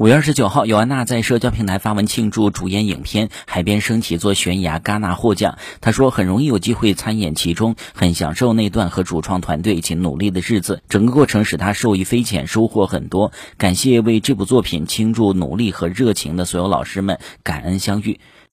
五月二十九号尤安娜在社交平台发文庆祝主演影片海边升起座悬崖戛纳获奖。她说很容易有机会参演其中很享受那段和主创团队一起努力的日子。整个过程使她受益匪浅收获很多。感谢为这部作品倾注努力和热情的所有老师们感恩相遇。